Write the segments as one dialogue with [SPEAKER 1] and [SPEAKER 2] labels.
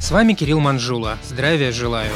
[SPEAKER 1] С вами Кирилл Манжула. Здравия желаю.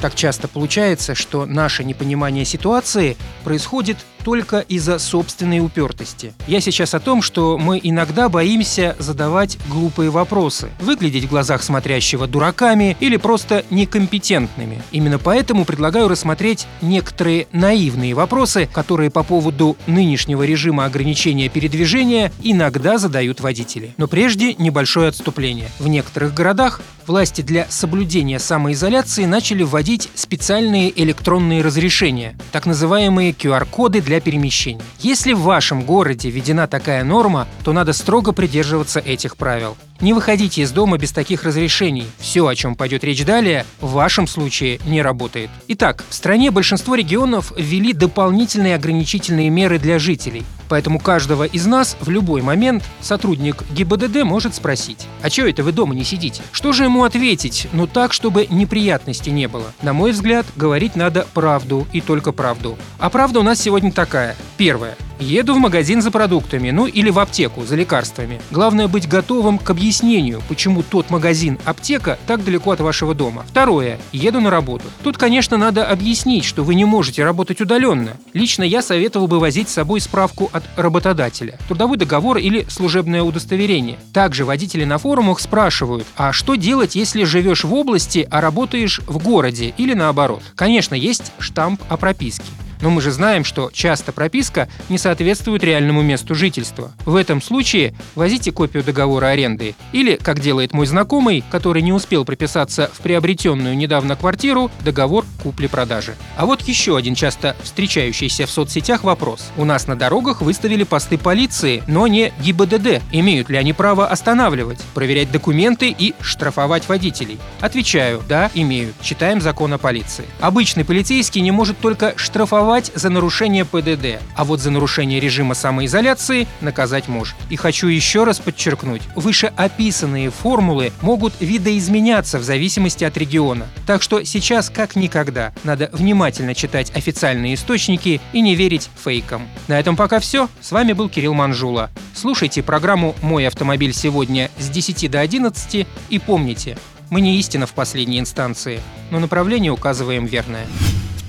[SPEAKER 1] Так часто получается, что наше непонимание ситуации происходит только из-за собственной упертости. Я сейчас о том, что мы иногда боимся задавать глупые вопросы, выглядеть в глазах смотрящего дураками или просто некомпетентными. Именно поэтому предлагаю рассмотреть некоторые наивные вопросы, которые по поводу нынешнего режима ограничения передвижения иногда задают водители. Но прежде небольшое отступление. В некоторых городах власти для соблюдения самоизоляции начали вводить специальные электронные разрешения, так называемые QR-коды для перемещения. Если в вашем городе введена такая норма, то надо строго придерживаться этих правил. Не выходите из дома без таких разрешений. Все, о чем пойдет речь далее, в вашем случае не работает. Итак, в стране большинство регионов ввели дополнительные ограничительные меры для жителей. Поэтому каждого из нас в любой момент сотрудник ГИБДД может спросить, а чего это вы дома не сидите? Что же ему ответить? Ну так, чтобы неприятностей не было. На мой взгляд, говорить надо правду и только правду. А правда у нас сегодня такая. Первое. Еду в магазин за продуктами, ну или в аптеку за лекарствами. Главное быть готовым к объяснению, почему тот магазин, аптека так далеко от вашего дома. Второе. Еду на работу. Тут, конечно, надо объяснить, что вы не можете работать удаленно. Лично я советовал бы возить с собой справку от работодателя, трудовой договор или служебное удостоверение. Также водители на форумах спрашивают, а что делать, если живешь в области, а работаешь в городе или наоборот? Конечно, есть штамп о прописке. Но мы же знаем, что часто прописка не соответствует реальному месту жительства. В этом случае возите копию договора аренды или, как делает мой знакомый, который не успел прописаться в приобретенную недавно квартиру, договор купли-продажи. А вот еще один часто встречающийся в соцсетях вопрос. У нас на дорогах выставили посты полиции, но не ГИБДД. Имеют ли они право останавливать, проверять документы и штрафовать водителей? Отвечаю, да, имеют. Читаем закон о полиции. Обычный полицейский не может только штрафовать штрафовать за нарушение ПДД, а вот за нарушение режима самоизоляции наказать может. И хочу еще раз подчеркнуть, вышеописанные формулы могут видоизменяться в зависимости от региона. Так что сейчас, как никогда, надо внимательно читать официальные источники и не верить фейкам. На этом пока все. С вами был Кирилл Манжула. Слушайте программу «Мой автомобиль сегодня» с 10 до 11 и помните, мы не истина в последней инстанции, но направление указываем верное.